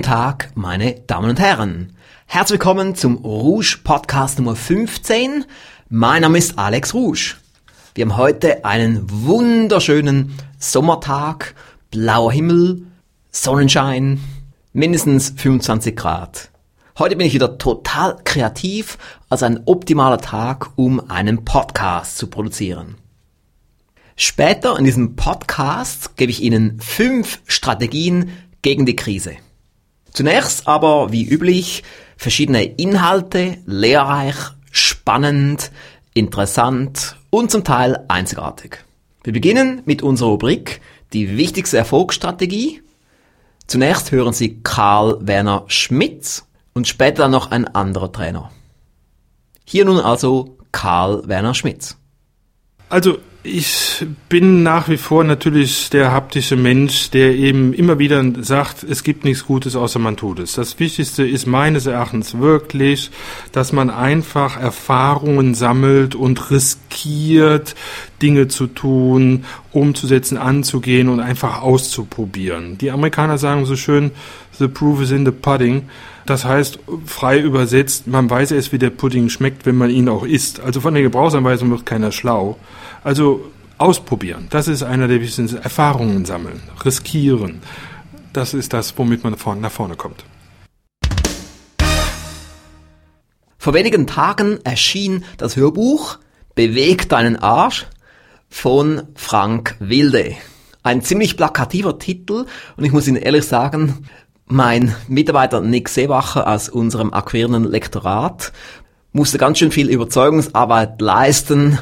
Guten Tag, meine Damen und Herren. Herzlich willkommen zum Rouge Podcast Nummer 15. Mein Name ist Alex Rouge. Wir haben heute einen wunderschönen Sommertag, blauer Himmel, Sonnenschein, mindestens 25 Grad. Heute bin ich wieder total kreativ, also ein optimaler Tag, um einen Podcast zu produzieren. Später in diesem Podcast gebe ich Ihnen fünf Strategien gegen die Krise. Zunächst aber, wie üblich, verschiedene Inhalte, lehrreich, spannend, interessant und zum Teil einzigartig. Wir beginnen mit unserer Rubrik die wichtigste Erfolgsstrategie. Zunächst hören Sie Karl Werner Schmitz und später noch ein anderer Trainer. Hier nun also Karl Werner Schmitz. Also ich bin nach wie vor natürlich der haptische Mensch, der eben immer wieder sagt, es gibt nichts Gutes, außer man tut es. Das Wichtigste ist meines Erachtens wirklich, dass man einfach Erfahrungen sammelt und riskiert, Dinge zu tun, umzusetzen, anzugehen und einfach auszuprobieren. Die Amerikaner sagen so schön, the proof is in the pudding. Das heißt, frei übersetzt, man weiß erst, wie der Pudding schmeckt, wenn man ihn auch isst. Also von der Gebrauchsanweisung wird keiner schlau. Also ausprobieren, das ist einer der wichtigsten Erfahrungen sammeln, riskieren. Das ist das, womit man nach vorne kommt. Vor wenigen Tagen erschien das Hörbuch Beweg deinen Arsch von Frank Wilde. Ein ziemlich plakativer Titel und ich muss Ihnen ehrlich sagen, mein Mitarbeiter Nick Seewacher aus unserem akquirierenden Lektorat musste ganz schön viel Überzeugungsarbeit leisten,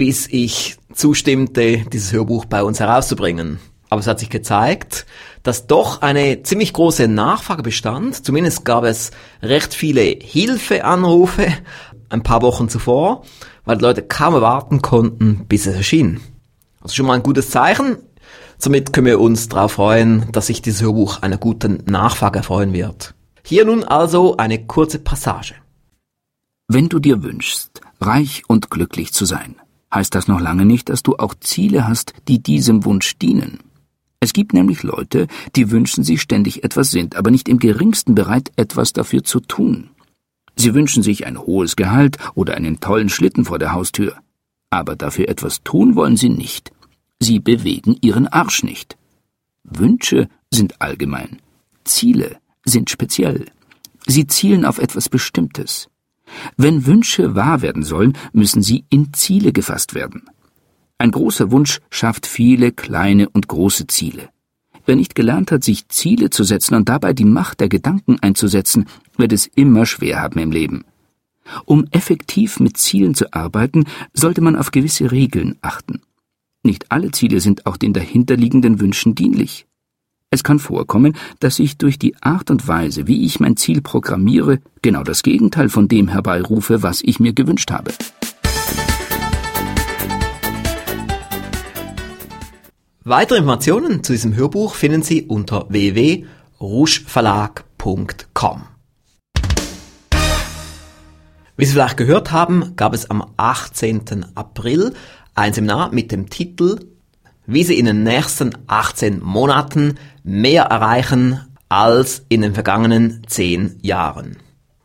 bis ich zustimmte, dieses Hörbuch bei uns herauszubringen. Aber es hat sich gezeigt, dass doch eine ziemlich große Nachfrage bestand. Zumindest gab es recht viele Hilfeanrufe ein paar Wochen zuvor, weil die Leute kaum erwarten konnten, bis es erschien. Also schon mal ein gutes Zeichen. Somit können wir uns darauf freuen, dass sich dieses Hörbuch einer guten Nachfrage erfreuen wird. Hier nun also eine kurze Passage. Wenn du dir wünschst, reich und glücklich zu sein, heißt das noch lange nicht, dass du auch Ziele hast, die diesem Wunsch dienen. Es gibt nämlich Leute, die wünschen sich ständig etwas sind, aber nicht im geringsten bereit, etwas dafür zu tun. Sie wünschen sich ein hohes Gehalt oder einen tollen Schlitten vor der Haustür. Aber dafür etwas tun wollen sie nicht. Sie bewegen ihren Arsch nicht. Wünsche sind allgemein. Ziele sind speziell. Sie zielen auf etwas Bestimmtes. Wenn Wünsche wahr werden sollen, müssen sie in Ziele gefasst werden. Ein großer Wunsch schafft viele kleine und große Ziele. Wer nicht gelernt hat, sich Ziele zu setzen und dabei die Macht der Gedanken einzusetzen, wird es immer schwer haben im Leben. Um effektiv mit Zielen zu arbeiten, sollte man auf gewisse Regeln achten. Nicht alle Ziele sind auch den dahinterliegenden Wünschen dienlich. Es kann vorkommen, dass ich durch die Art und Weise, wie ich mein Ziel programmiere, genau das Gegenteil von dem herbeirufe, was ich mir gewünscht habe. Weitere Informationen zu diesem Hörbuch finden Sie unter www.rougeverlag.com. Wie Sie vielleicht gehört haben, gab es am 18. April ein Seminar mit dem Titel wie Sie in den nächsten 18 Monaten mehr erreichen als in den vergangenen 10 Jahren.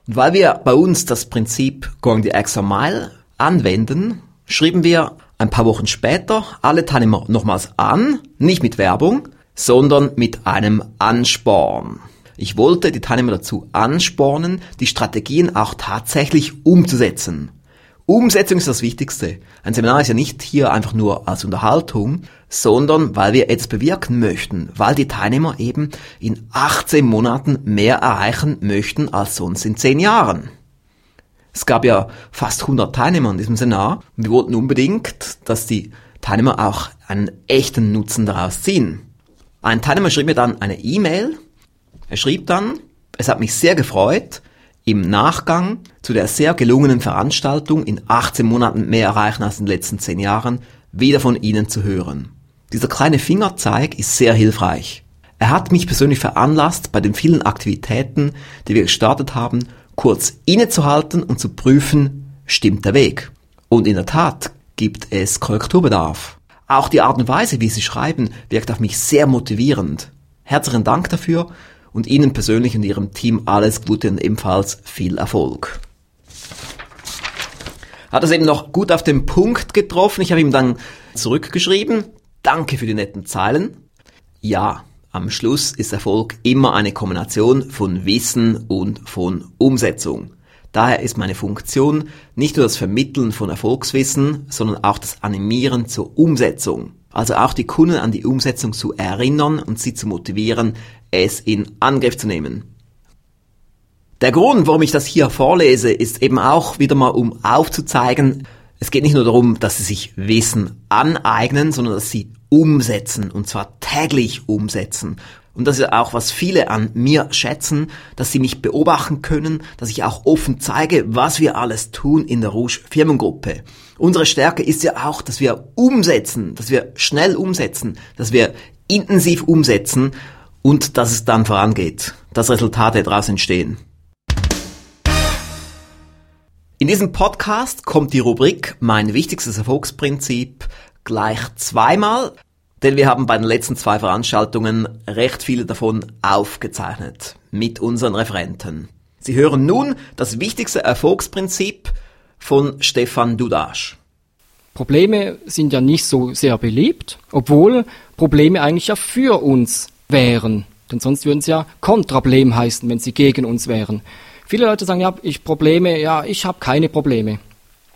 Und weil wir bei uns das Prinzip Going the Extra Mile anwenden, schrieben wir ein paar Wochen später alle Teilnehmer nochmals an, nicht mit Werbung, sondern mit einem Ansporn. Ich wollte die Teilnehmer dazu anspornen, die Strategien auch tatsächlich umzusetzen. Umsetzung ist das Wichtigste. Ein Seminar ist ja nicht hier einfach nur als Unterhaltung, sondern weil wir etwas bewirken möchten, weil die Teilnehmer eben in 18 Monaten mehr erreichen möchten als sonst in 10 Jahren. Es gab ja fast 100 Teilnehmer in diesem Seminar und wir wollten unbedingt, dass die Teilnehmer auch einen echten Nutzen daraus ziehen. Ein Teilnehmer schrieb mir dann eine E-Mail. Er schrieb dann, es hat mich sehr gefreut, im Nachgang zu der sehr gelungenen Veranstaltung in 18 Monaten mehr erreichen als in den letzten 10 Jahren, wieder von Ihnen zu hören. Dieser kleine Fingerzeig ist sehr hilfreich. Er hat mich persönlich veranlasst, bei den vielen Aktivitäten, die wir gestartet haben, kurz innezuhalten und zu prüfen, stimmt der Weg. Und in der Tat gibt es Korrekturbedarf. Auch die Art und Weise, wie Sie schreiben, wirkt auf mich sehr motivierend. Herzlichen Dank dafür und Ihnen persönlich und Ihrem Team alles Gute und ebenfalls viel Erfolg. Hat es eben noch gut auf den Punkt getroffen. Ich habe ihm dann zurückgeschrieben, danke für die netten Zeilen. Ja, am Schluss ist Erfolg immer eine Kombination von Wissen und von Umsetzung. Daher ist meine Funktion nicht nur das Vermitteln von Erfolgswissen, sondern auch das Animieren zur Umsetzung. Also auch die Kunden an die Umsetzung zu erinnern und sie zu motivieren, es in Angriff zu nehmen. Der Grund, warum ich das hier vorlese, ist eben auch wieder mal, um aufzuzeigen, es geht nicht nur darum, dass sie sich Wissen aneignen, sondern dass sie umsetzen und zwar täglich umsetzen. Und das ist auch, was viele an mir schätzen, dass sie mich beobachten können, dass ich auch offen zeige, was wir alles tun in der Rouge Firmengruppe. Unsere Stärke ist ja auch, dass wir umsetzen, dass wir schnell umsetzen, dass wir intensiv umsetzen und dass es dann vorangeht, dass Resultate daraus entstehen. In diesem Podcast kommt die Rubrik Mein wichtigstes Erfolgsprinzip gleich zweimal, denn wir haben bei den letzten zwei Veranstaltungen recht viele davon aufgezeichnet mit unseren Referenten. Sie hören nun das wichtigste Erfolgsprinzip von Stefan Dudasch. Probleme sind ja nicht so sehr beliebt, obwohl Probleme eigentlich ja für uns wären. Denn sonst würden sie ja Kontrablem heißen, wenn sie gegen uns wären. Viele Leute sagen, ja, ich Probleme, ja, ich habe keine Probleme.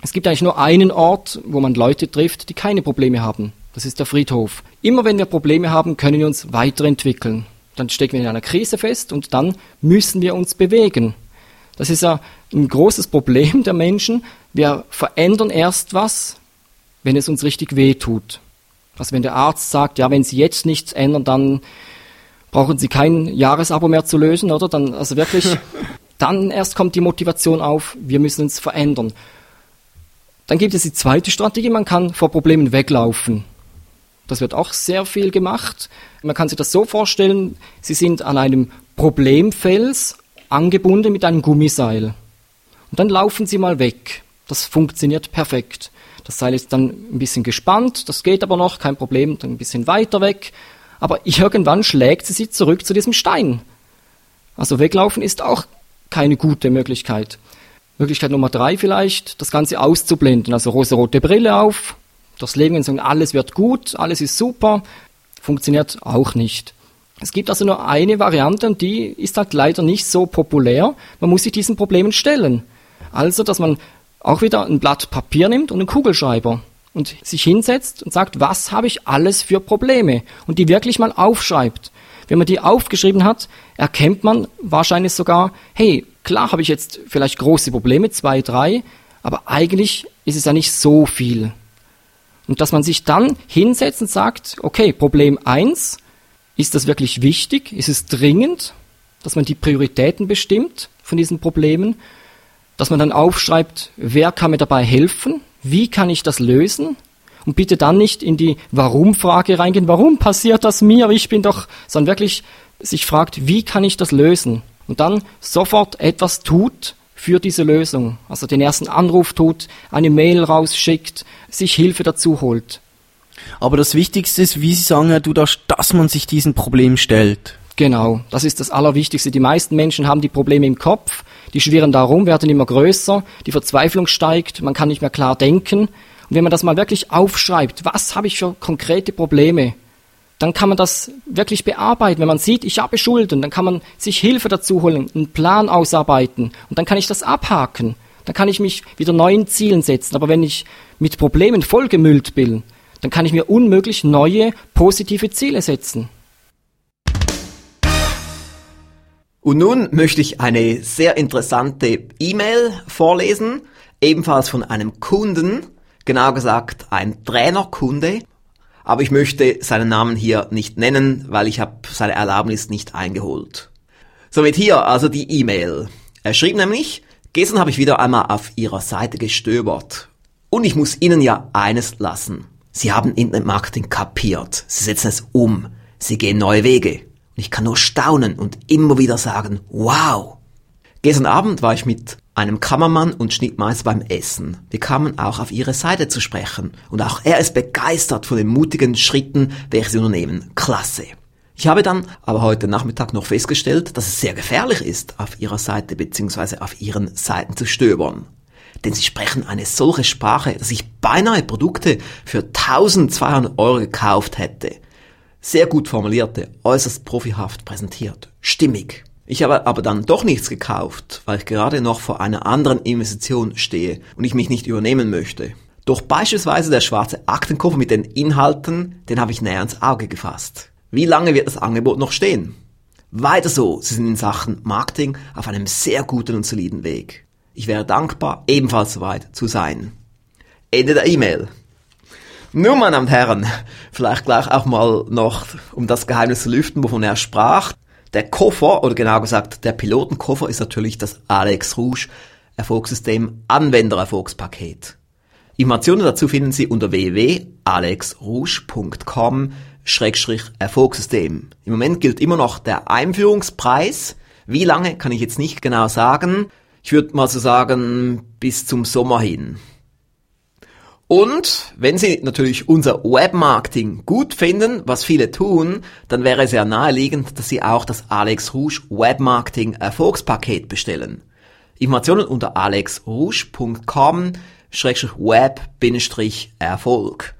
Es gibt eigentlich nur einen Ort, wo man Leute trifft, die keine Probleme haben. Das ist der Friedhof. Immer wenn wir Probleme haben, können wir uns weiterentwickeln. Dann stecken wir in einer Krise fest und dann müssen wir uns bewegen. Das ist ja ein großes Problem der Menschen. Wir verändern erst was, wenn es uns richtig weh tut. Also wenn der Arzt sagt, ja, wenn Sie jetzt nichts ändern, dann brauchen Sie kein Jahresabo mehr zu lösen, oder? Dann, also wirklich, Dann erst kommt die Motivation auf, wir müssen uns verändern. Dann gibt es die zweite Strategie, man kann vor Problemen weglaufen. Das wird auch sehr viel gemacht. Man kann sich das so vorstellen, Sie sind an einem Problemfels angebunden mit einem Gummiseil. Und dann laufen Sie mal weg. Das funktioniert perfekt. Das Seil ist dann ein bisschen gespannt, das geht aber noch, kein Problem, dann ein bisschen weiter weg. Aber irgendwann schlägt sie sie zurück zu diesem Stein. Also weglaufen ist auch keine gute Möglichkeit. Möglichkeit Nummer drei vielleicht, das Ganze auszublenden. Also rosarote Brille auf, das Leben und sagen, alles wird gut, alles ist super, funktioniert auch nicht. Es gibt also nur eine Variante und die ist halt leider nicht so populär. Man muss sich diesen Problemen stellen. Also, dass man auch wieder ein Blatt Papier nimmt und einen Kugelschreiber und sich hinsetzt und sagt, was habe ich alles für Probleme und die wirklich mal aufschreibt. Wenn man die aufgeschrieben hat, erkennt man wahrscheinlich sogar, hey, klar habe ich jetzt vielleicht große Probleme, zwei, drei, aber eigentlich ist es ja nicht so viel. Und dass man sich dann hinsetzt und sagt, okay, Problem eins, ist das wirklich wichtig? Ist es dringend? Dass man die Prioritäten bestimmt von diesen Problemen? Dass man dann aufschreibt, wer kann mir dabei helfen? Wie kann ich das lösen? Und bitte dann nicht in die Warum-Frage reingehen, warum passiert das mir, ich bin doch, sondern wirklich sich fragt, wie kann ich das lösen? Und dann sofort etwas tut für diese Lösung. Also den ersten Anruf tut, eine Mail rausschickt, sich Hilfe dazu holt. Aber das Wichtigste ist, wie Sie sagen, Herr Dudasch, dass man sich diesen Problem stellt. Genau, das ist das Allerwichtigste. Die meisten Menschen haben die Probleme im Kopf, die schwirren darum, werden immer größer, die Verzweiflung steigt, man kann nicht mehr klar denken und wenn man das mal wirklich aufschreibt, was habe ich für konkrete Probleme, dann kann man das wirklich bearbeiten. Wenn man sieht, ich habe Schulden, dann kann man sich Hilfe dazu holen, einen Plan ausarbeiten und dann kann ich das abhaken. Dann kann ich mich wieder neuen Zielen setzen. Aber wenn ich mit Problemen vollgemüllt bin, dann kann ich mir unmöglich neue positive Ziele setzen. Und nun möchte ich eine sehr interessante E-Mail vorlesen, ebenfalls von einem Kunden, genau gesagt ein Trainerkunde, aber ich möchte seinen Namen hier nicht nennen, weil ich habe seine Erlaubnis nicht eingeholt. Somit hier also die E-Mail. Er schrieb nämlich, gestern habe ich wieder einmal auf Ihrer Seite gestöbert. Und ich muss Ihnen ja eines lassen. Sie haben Internetmarketing kapiert. Sie setzen es um. Sie gehen neue Wege. Ich kann nur staunen und immer wieder sagen, wow. Gestern Abend war ich mit einem Kammermann und Schnittmeister beim Essen. Wir kamen auch auf ihre Seite zu sprechen und auch er ist begeistert von den mutigen Schritten, welche sie unternehmen. Klasse. Ich habe dann aber heute Nachmittag noch festgestellt, dass es sehr gefährlich ist, auf ihrer Seite bzw. auf ihren Seiten zu stöbern. Denn sie sprechen eine solche Sprache, dass ich beinahe Produkte für 1200 Euro gekauft hätte. Sehr gut formulierte, äußerst profihaft präsentiert, stimmig. Ich habe aber dann doch nichts gekauft, weil ich gerade noch vor einer anderen Investition stehe und ich mich nicht übernehmen möchte. Doch beispielsweise der schwarze Aktenkoffer mit den Inhalten, den habe ich näher ins Auge gefasst. Wie lange wird das Angebot noch stehen? Weiter so, Sie sind in Sachen Marketing auf einem sehr guten und soliden Weg. Ich wäre dankbar, ebenfalls soweit zu sein. Ende der E-Mail. Nun, meine Damen und Herren, vielleicht gleich auch mal noch, um das Geheimnis zu lüften, wovon er sprach. Der Koffer, oder genau gesagt, der Pilotenkoffer ist natürlich das Alex Rouge Erfolgssystem Anwendererfolgspaket. Informationen dazu finden Sie unter www.alexrouge.com Erfolgssystem. Im Moment gilt immer noch der Einführungspreis. Wie lange kann ich jetzt nicht genau sagen. Ich würde mal so sagen, bis zum Sommer hin. Und wenn Sie natürlich unser Webmarketing gut finden, was viele tun, dann wäre es ja naheliegend, dass Sie auch das Alex Rouge Webmarketing Erfolgspaket bestellen. Informationen unter alexrouge.com web-erfolg.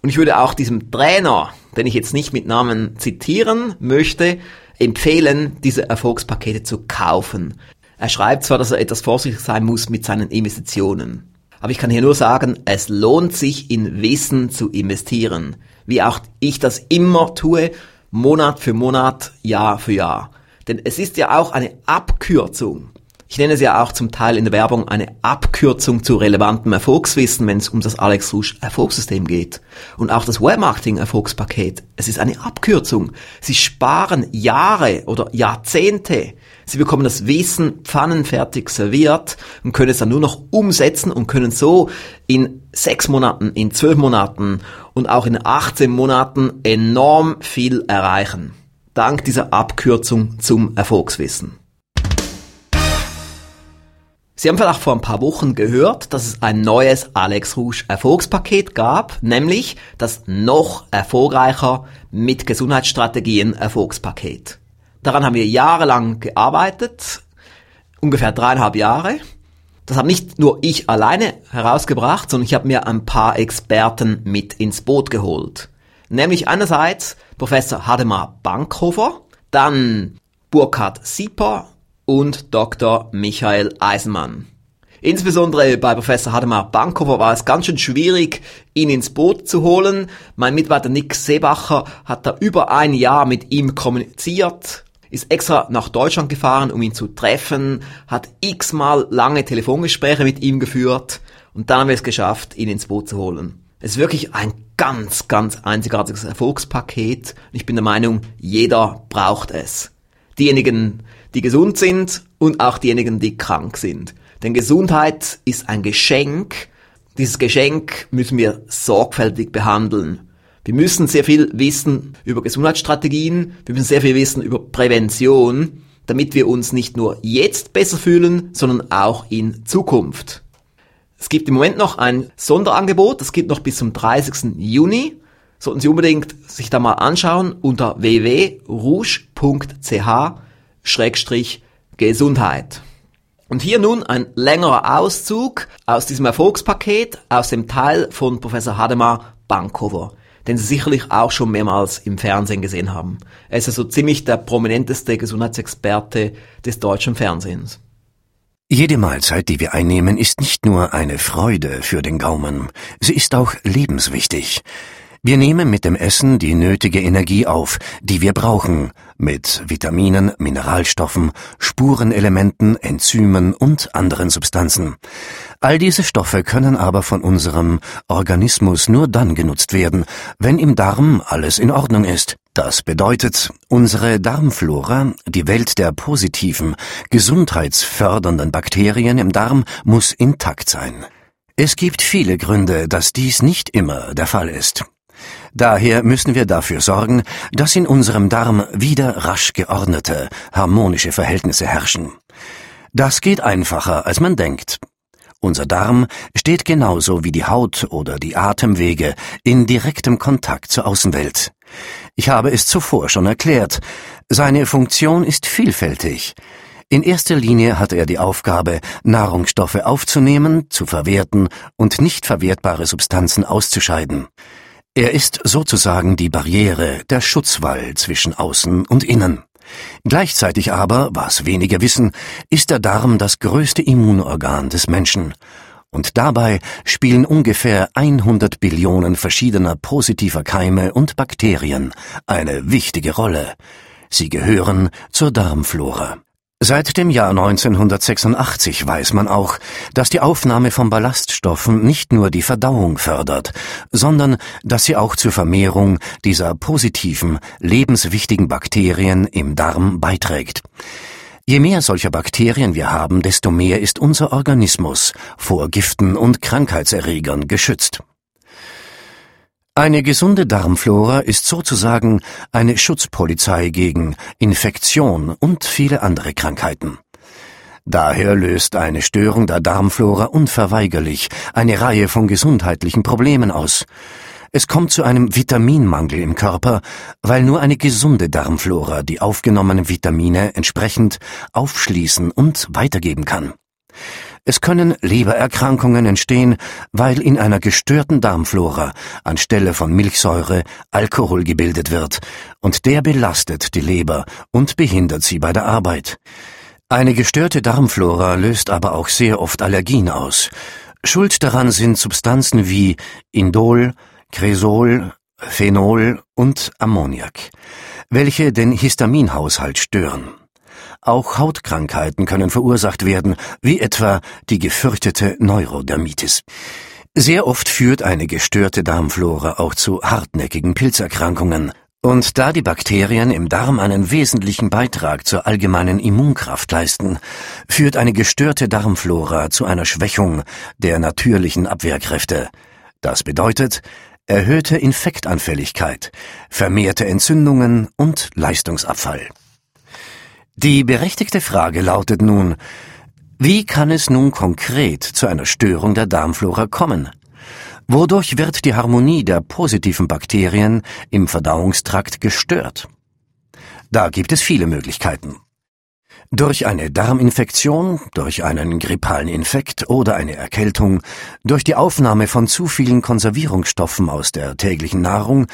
Und ich würde auch diesem Trainer, den ich jetzt nicht mit Namen zitieren möchte, empfehlen, diese Erfolgspakete zu kaufen. Er schreibt zwar, dass er etwas vorsichtig sein muss mit seinen Investitionen. Aber ich kann hier nur sagen, es lohnt sich in Wissen zu investieren. Wie auch ich das immer tue, Monat für Monat, Jahr für Jahr. Denn es ist ja auch eine Abkürzung. Ich nenne es ja auch zum Teil in der Werbung eine Abkürzung zu relevantem Erfolgswissen, wenn es um das Alex Rouge Erfolgssystem geht. Und auch das Webmarketing Erfolgspaket. Es ist eine Abkürzung. Sie sparen Jahre oder Jahrzehnte. Sie bekommen das Wissen pfannenfertig serviert und können es dann nur noch umsetzen und können so in sechs Monaten, in zwölf Monaten und auch in 18 Monaten enorm viel erreichen. Dank dieser Abkürzung zum Erfolgswissen. Sie haben vielleicht vor ein paar Wochen gehört, dass es ein neues Alex Rouge Erfolgspaket gab, nämlich das noch erfolgreicher mit Gesundheitsstrategien Erfolgspaket. Daran haben wir jahrelang gearbeitet, ungefähr dreieinhalb Jahre. Das habe nicht nur ich alleine herausgebracht, sondern ich habe mir ein paar Experten mit ins Boot geholt. Nämlich einerseits Professor Hademar Bankhofer, dann Burkhard Sieper und Dr. Michael Eisenmann. Insbesondere bei Professor Hademar Bankhofer war es ganz schön schwierig, ihn ins Boot zu holen. Mein Mitarbeiter Nick Seebacher hat da über ein Jahr mit ihm kommuniziert, ist extra nach Deutschland gefahren, um ihn zu treffen, hat x-mal lange Telefongespräche mit ihm geführt und dann haben wir es geschafft, ihn ins Boot zu holen. Es ist wirklich ein ganz, ganz einzigartiges Erfolgspaket. Ich bin der Meinung, jeder braucht es. Diejenigen, die gesund sind und auch diejenigen, die krank sind. Denn Gesundheit ist ein Geschenk. Dieses Geschenk müssen wir sorgfältig behandeln. Wir müssen sehr viel wissen über Gesundheitsstrategien, wir müssen sehr viel wissen über Prävention, damit wir uns nicht nur jetzt besser fühlen, sondern auch in Zukunft. Es gibt im Moment noch ein Sonderangebot, das gibt noch bis zum 30. Juni. Sollten Sie unbedingt sich da mal anschauen unter www.rouge.ch Schrägstrich Gesundheit. Und hier nun ein längerer Auszug aus diesem Erfolgspaket aus dem Teil von Professor Hademar Bankhofer, den Sie sicherlich auch schon mehrmals im Fernsehen gesehen haben. Er ist also ziemlich der prominenteste Gesundheitsexperte des deutschen Fernsehens. Jede Mahlzeit, die wir einnehmen, ist nicht nur eine Freude für den Gaumen, sie ist auch lebenswichtig. Wir nehmen mit dem Essen die nötige Energie auf, die wir brauchen, mit Vitaminen, Mineralstoffen, Spurenelementen, Enzymen und anderen Substanzen. All diese Stoffe können aber von unserem Organismus nur dann genutzt werden, wenn im Darm alles in Ordnung ist. Das bedeutet, unsere Darmflora, die Welt der positiven, gesundheitsfördernden Bakterien im Darm muss intakt sein. Es gibt viele Gründe, dass dies nicht immer der Fall ist. Daher müssen wir dafür sorgen, dass in unserem Darm wieder rasch geordnete, harmonische Verhältnisse herrschen. Das geht einfacher, als man denkt. Unser Darm steht genauso wie die Haut oder die Atemwege in direktem Kontakt zur Außenwelt. Ich habe es zuvor schon erklärt. Seine Funktion ist vielfältig. In erster Linie hat er die Aufgabe, Nahrungsstoffe aufzunehmen, zu verwerten und nicht verwertbare Substanzen auszuscheiden. Er ist sozusagen die Barriere, der Schutzwall zwischen Außen und Innen. Gleichzeitig aber, was wenige wissen, ist der Darm das größte Immunorgan des Menschen. Und dabei spielen ungefähr 100 Billionen verschiedener positiver Keime und Bakterien eine wichtige Rolle. Sie gehören zur Darmflora. Seit dem Jahr 1986 weiß man auch, dass die Aufnahme von Ballaststoffen nicht nur die Verdauung fördert, sondern dass sie auch zur Vermehrung dieser positiven, lebenswichtigen Bakterien im Darm beiträgt. Je mehr solcher Bakterien wir haben, desto mehr ist unser Organismus vor Giften und Krankheitserregern geschützt. Eine gesunde Darmflora ist sozusagen eine Schutzpolizei gegen Infektion und viele andere Krankheiten. Daher löst eine Störung der Darmflora unverweigerlich eine Reihe von gesundheitlichen Problemen aus. Es kommt zu einem Vitaminmangel im Körper, weil nur eine gesunde Darmflora die aufgenommenen Vitamine entsprechend aufschließen und weitergeben kann. Es können Lebererkrankungen entstehen, weil in einer gestörten Darmflora anstelle von Milchsäure Alkohol gebildet wird, und der belastet die Leber und behindert sie bei der Arbeit. Eine gestörte Darmflora löst aber auch sehr oft Allergien aus. Schuld daran sind Substanzen wie Indol, Cresol, Phenol und Ammoniak, welche den Histaminhaushalt stören. Auch Hautkrankheiten können verursacht werden, wie etwa die gefürchtete Neurodermitis. Sehr oft führt eine gestörte Darmflora auch zu hartnäckigen Pilzerkrankungen. Und da die Bakterien im Darm einen wesentlichen Beitrag zur allgemeinen Immunkraft leisten, führt eine gestörte Darmflora zu einer Schwächung der natürlichen Abwehrkräfte. Das bedeutet erhöhte Infektanfälligkeit, vermehrte Entzündungen und Leistungsabfall. Die berechtigte Frage lautet nun, wie kann es nun konkret zu einer Störung der Darmflora kommen? Wodurch wird die Harmonie der positiven Bakterien im Verdauungstrakt gestört? Da gibt es viele Möglichkeiten. Durch eine Darminfektion, durch einen grippalen Infekt oder eine Erkältung, durch die Aufnahme von zu vielen Konservierungsstoffen aus der täglichen Nahrung,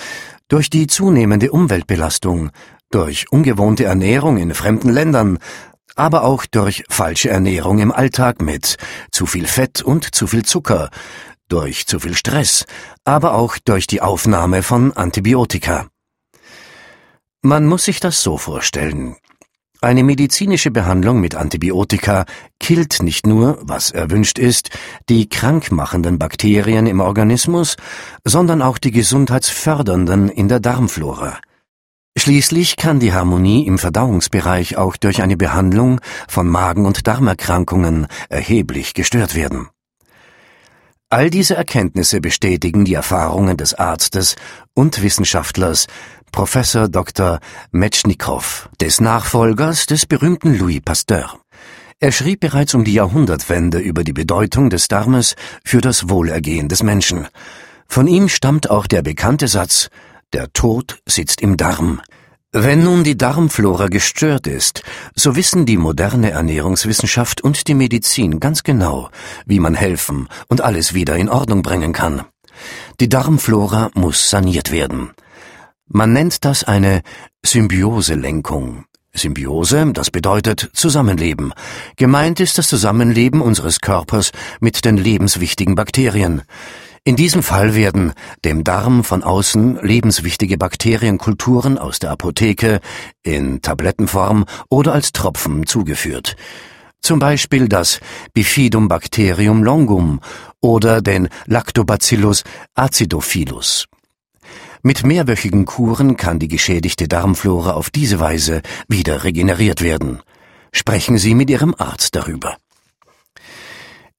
durch die zunehmende Umweltbelastung, durch ungewohnte Ernährung in fremden Ländern, aber auch durch falsche Ernährung im Alltag mit zu viel Fett und zu viel Zucker, durch zu viel Stress, aber auch durch die Aufnahme von Antibiotika. Man muss sich das so vorstellen. Eine medizinische Behandlung mit Antibiotika killt nicht nur, was erwünscht ist, die krankmachenden Bakterien im Organismus, sondern auch die gesundheitsfördernden in der Darmflora. Schließlich kann die Harmonie im Verdauungsbereich auch durch eine Behandlung von Magen- und Darmerkrankungen erheblich gestört werden. All diese Erkenntnisse bestätigen die Erfahrungen des Arztes und Wissenschaftlers Professor Dr. Metschnikow, des Nachfolgers des berühmten Louis Pasteur. Er schrieb bereits um die Jahrhundertwende über die Bedeutung des Darmes für das Wohlergehen des Menschen. Von ihm stammt auch der bekannte Satz der Tod sitzt im Darm. Wenn nun die Darmflora gestört ist, so wissen die moderne Ernährungswissenschaft und die Medizin ganz genau, wie man helfen und alles wieder in Ordnung bringen kann. Die Darmflora muss saniert werden. Man nennt das eine Symbioselenkung. Symbiose, das bedeutet Zusammenleben. Gemeint ist das Zusammenleben unseres Körpers mit den lebenswichtigen Bakterien. In diesem Fall werden dem Darm von außen lebenswichtige Bakterienkulturen aus der Apotheke in Tablettenform oder als Tropfen zugeführt. Zum Beispiel das Bifidum-Bacterium longum oder den Lactobacillus acidophilus. Mit mehrwöchigen Kuren kann die geschädigte Darmflora auf diese Weise wieder regeneriert werden. Sprechen Sie mit Ihrem Arzt darüber.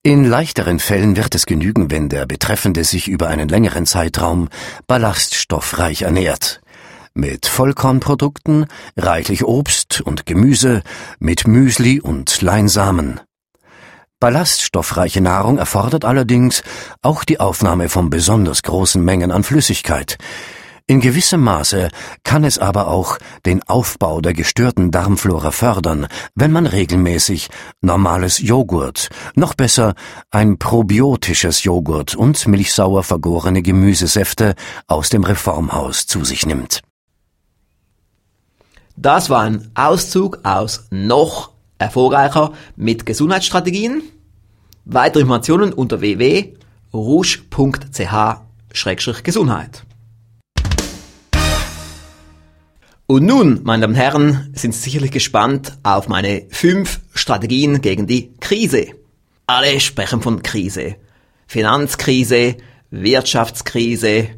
In leichteren Fällen wird es genügen, wenn der Betreffende sich über einen längeren Zeitraum ballaststoffreich ernährt. Mit Vollkornprodukten, reichlich Obst und Gemüse, mit Müsli und Leinsamen. Ballaststoffreiche Nahrung erfordert allerdings auch die Aufnahme von besonders großen Mengen an Flüssigkeit. In gewissem Maße kann es aber auch den Aufbau der gestörten Darmflora fördern, wenn man regelmäßig normales Joghurt, noch besser ein probiotisches Joghurt und milchsauer vergorene Gemüsesäfte aus dem Reformhaus zu sich nimmt. Das war ein Auszug aus noch erfolgreicher mit Gesundheitsstrategien. Weitere Informationen unter www.rouge.ch-gesundheit. Und nun, meine Damen und Herren, sind Sie sicherlich gespannt auf meine fünf Strategien gegen die Krise. Alle sprechen von Krise. Finanzkrise, Wirtschaftskrise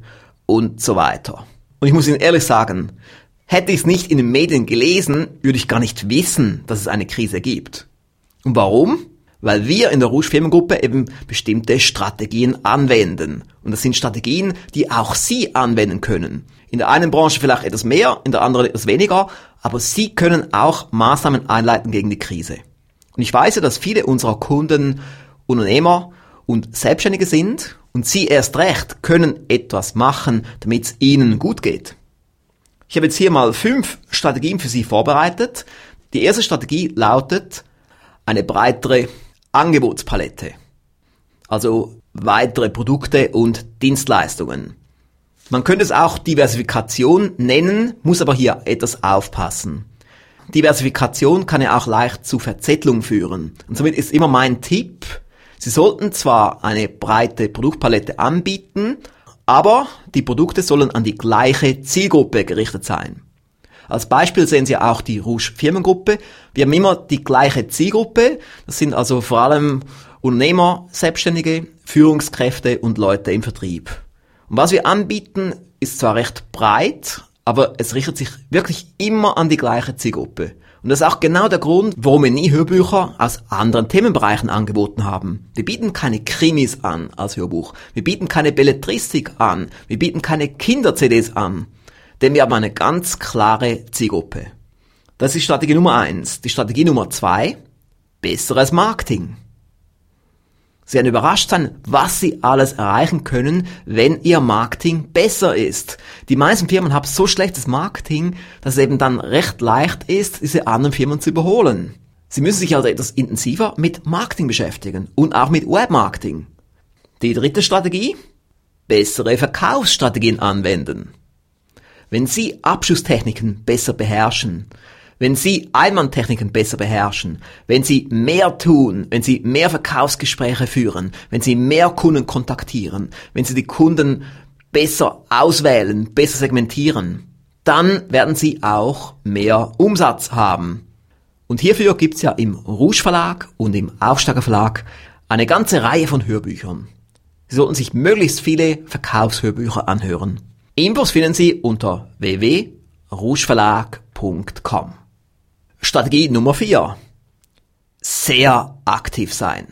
und so weiter. Und ich muss Ihnen ehrlich sagen, hätte ich es nicht in den Medien gelesen, würde ich gar nicht wissen, dass es eine Krise gibt. Und warum? Weil wir in der Rouge Firmengruppe eben bestimmte Strategien anwenden. Und das sind Strategien, die auch Sie anwenden können. In der einen Branche vielleicht etwas mehr, in der anderen etwas weniger, aber Sie können auch Maßnahmen einleiten gegen die Krise. Und ich weiß dass viele unserer Kunden Unternehmer und Selbstständige sind und Sie erst recht können etwas machen, damit es Ihnen gut geht. Ich habe jetzt hier mal fünf Strategien für Sie vorbereitet. Die erste Strategie lautet eine breitere Angebotspalette. Also weitere Produkte und Dienstleistungen. Man könnte es auch Diversifikation nennen, muss aber hier etwas aufpassen. Diversifikation kann ja auch leicht zu Verzettlung führen. Und somit ist immer mein Tipp, Sie sollten zwar eine breite Produktpalette anbieten, aber die Produkte sollen an die gleiche Zielgruppe gerichtet sein. Als Beispiel sehen Sie auch die Rouge Firmengruppe. Wir haben immer die gleiche Zielgruppe. Das sind also vor allem Unternehmer, Selbstständige, Führungskräfte und Leute im Vertrieb. Und was wir anbieten, ist zwar recht breit, aber es richtet sich wirklich immer an die gleiche Zielgruppe. Und das ist auch genau der Grund, warum wir nie Hörbücher aus anderen Themenbereichen angeboten haben. Wir bieten keine Krimis an als Hörbuch. Wir bieten keine Belletristik an. Wir bieten keine Kinder-CDs an. Denn wir haben eine ganz klare Zielgruppe. Das ist Strategie Nummer eins. Die Strategie Nummer zwei, besseres Marketing. Sie werden überrascht sein, was Sie alles erreichen können, wenn Ihr Marketing besser ist. Die meisten Firmen haben so schlechtes Marketing, dass es eben dann recht leicht ist, diese anderen Firmen zu überholen. Sie müssen sich also etwas intensiver mit Marketing beschäftigen und auch mit Webmarketing. Die dritte Strategie? Bessere Verkaufsstrategien anwenden. Wenn Sie Abschusstechniken besser beherrschen, wenn Sie Einmanntechniken besser beherrschen, wenn Sie mehr tun, wenn Sie mehr Verkaufsgespräche führen, wenn Sie mehr Kunden kontaktieren, wenn Sie die Kunden besser auswählen, besser segmentieren, dann werden Sie auch mehr Umsatz haben. Und hierfür gibt's ja im Rouge Verlag und im Aufsteiger Verlag eine ganze Reihe von Hörbüchern. Sie sollten sich möglichst viele Verkaufshörbücher anhören. Infos finden Sie unter www.rougeverlag.com. Strategie Nummer 4. Sehr aktiv sein.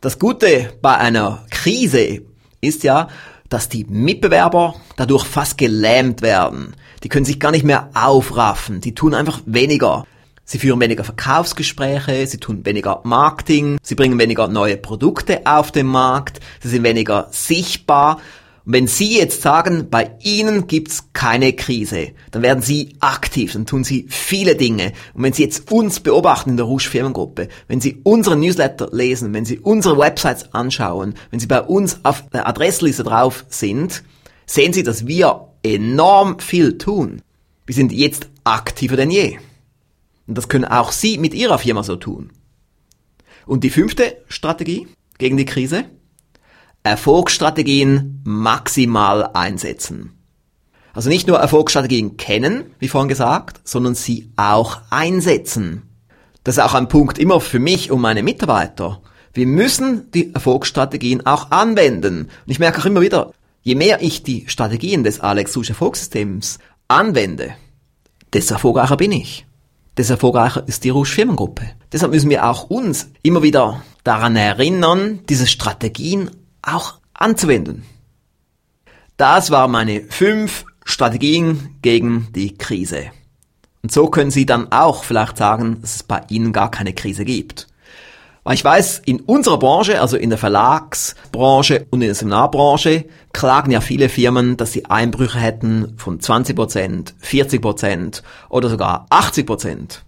Das Gute bei einer Krise ist ja, dass die Mitbewerber dadurch fast gelähmt werden. Die können sich gar nicht mehr aufraffen. Die tun einfach weniger. Sie führen weniger Verkaufsgespräche, sie tun weniger Marketing, sie bringen weniger neue Produkte auf den Markt, sie sind weniger sichtbar und wenn Sie jetzt sagen, bei Ihnen gibt's keine Krise, dann werden Sie aktiv, dann tun Sie viele Dinge. Und wenn Sie jetzt uns beobachten in der Rouge Firmengruppe, wenn Sie unsere Newsletter lesen, wenn Sie unsere Websites anschauen, wenn Sie bei uns auf der Adressliste drauf sind, sehen Sie, dass wir enorm viel tun. Wir sind jetzt aktiver denn je. Und das können auch Sie mit Ihrer Firma so tun. Und die fünfte Strategie gegen die Krise? Erfolgsstrategien maximal einsetzen. Also nicht nur Erfolgsstrategien kennen, wie vorhin gesagt, sondern sie auch einsetzen. Das ist auch ein Punkt immer für mich und meine Mitarbeiter. Wir müssen die Erfolgsstrategien auch anwenden. Und ich merke auch immer wieder, je mehr ich die Strategien des Alex Susch Erfolgssystems anwende, desto erfolgreicher bin ich. Desto erfolgreicher ist die Rouge Firmengruppe. Deshalb müssen wir auch uns immer wieder daran erinnern, diese Strategien auch anzuwenden. Das waren meine fünf Strategien gegen die Krise. Und so können Sie dann auch vielleicht sagen, dass es bei Ihnen gar keine Krise gibt. Weil ich weiß, in unserer Branche, also in der Verlagsbranche und in der Seminarbranche, klagen ja viele Firmen, dass sie Einbrüche hätten von 20%, 40% oder sogar 80%.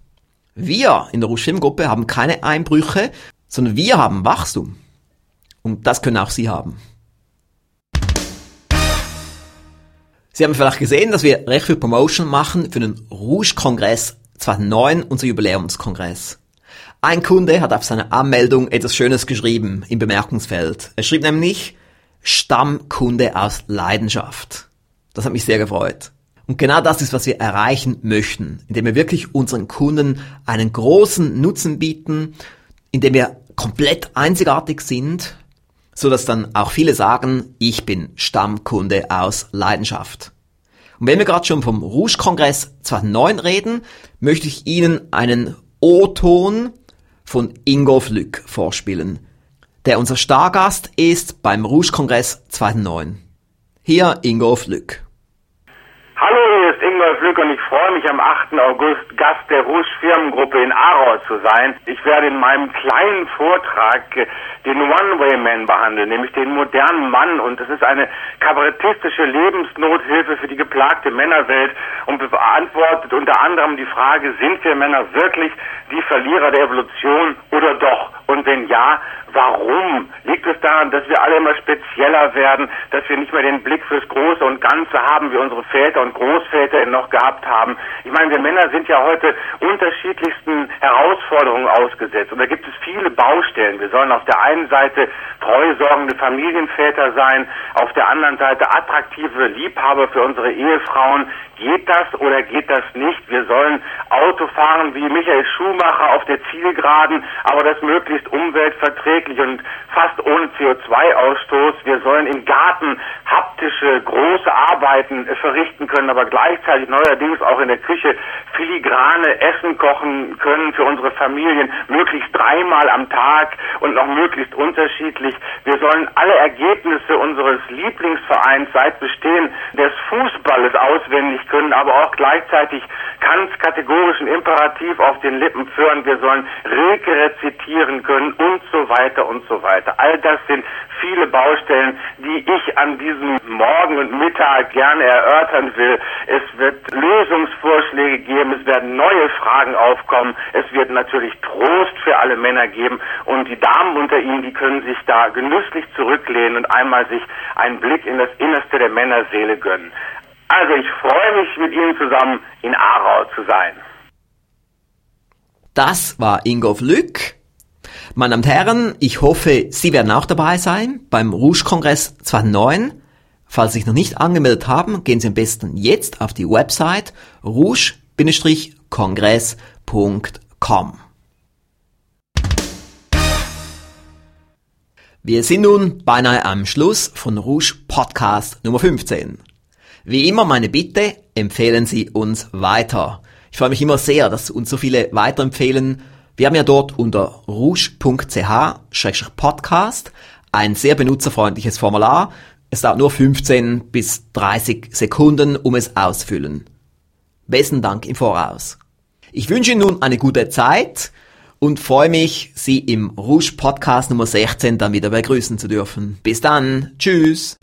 Wir in der Rushim-Gruppe haben keine Einbrüche, sondern wir haben Wachstum. Und das können auch Sie haben. Sie haben vielleicht gesehen, dass wir recht viel Promotion machen für den Rouge-Kongress 2009, unser Jubiläumskongress. Ein Kunde hat auf seiner Anmeldung etwas Schönes geschrieben im Bemerkungsfeld. Er schrieb nämlich Stammkunde aus Leidenschaft. Das hat mich sehr gefreut. Und genau das ist, was wir erreichen möchten, indem wir wirklich unseren Kunden einen großen Nutzen bieten, indem wir komplett einzigartig sind, so dass dann auch viele sagen, ich bin Stammkunde aus Leidenschaft. Und wenn wir gerade schon vom Rouge-Kongress 2009 reden, möchte ich Ihnen einen O-Ton von Ingolf Lück vorspielen, der unser Stargast ist beim Rouge-Kongress 2009. Hier Ingolf Lück. Hallo, hier ist Ingolf Lück und ich freue mich am 8. August Gast der Rouge Firmengruppe in Aarau zu sein. Ich werde in meinem kleinen Vortrag den One-Way-Man behandeln, nämlich den modernen Mann und das ist eine kabarettistische Lebensnothilfe für die geplagte Männerwelt und beantwortet unter anderem die Frage, sind wir Männer wirklich die Verlierer der Evolution oder doch? Und wenn ja, warum? Liegt es daran, dass wir alle immer spezieller werden, dass wir nicht mehr den Blick fürs Große und Ganze haben, wie unsere Väter und Großväter ihn noch gehabt haben? Ich meine, wir Männer sind ja heute unterschiedlichsten Herausforderungen ausgesetzt und da gibt es viele Baustellen. Wir sollen auf der einen Seite treusorgende Familienväter sein, auf der anderen Seite attraktive Liebhaber für unsere Ehefrauen. Geht das oder geht das nicht? Wir sollen Auto fahren wie Michael Schumacher auf der Zielgeraden, aber das möglichst umweltverträglich und fast ohne CO2-Ausstoß. Wir sollen im Garten haptische, große Arbeiten verrichten können, aber gleichzeitig neuerdings auch in der Küche filigrane Essen kochen können für unsere Familien, möglichst dreimal am Tag und noch möglichst unterschiedlich. Wir sollen alle Ergebnisse unseres Lieblingsvereins seit Bestehen des Fußballes auswendig können, aber auch gleichzeitig Kants kategorischen Imperativ auf den Lippen führen. Wir sollen Rilke rezitieren können und so weiter und so weiter. All das sind viele Baustellen, die ich an diesem Morgen und Mittag gerne erörtern will. Es wird Lösungsvorschläge geben, es werden neue Fragen aufkommen, es wird natürlich Trost für alle Männer geben und die Damen unter ihnen, die können sich da genüsslich zurücklehnen und einmal sich einen Blick in das Innerste der Männerseele gönnen. Also ich freue mich mit Ihnen zusammen in Aarau zu sein. Das war Ingolf Lück. Meine Damen und Herren, ich hoffe, Sie werden auch dabei sein beim Rouge-Kongress 2009. Falls Sie sich noch nicht angemeldet haben, gehen Sie am besten jetzt auf die Website rouge-kongress.com. Wir sind nun beinahe am Schluss von Rouge Podcast Nummer 15. Wie immer meine Bitte, empfehlen Sie uns weiter. Ich freue mich immer sehr, dass uns so viele weiterempfehlen. Wir haben ja dort unter rouge.ch-podcast ein sehr benutzerfreundliches Formular. Es dauert nur 15 bis 30 Sekunden, um es auszufüllen. Besten Dank im Voraus. Ich wünsche Ihnen nun eine gute Zeit und freue mich, Sie im Rouge Podcast Nummer 16 dann wieder begrüßen zu dürfen. Bis dann. Tschüss.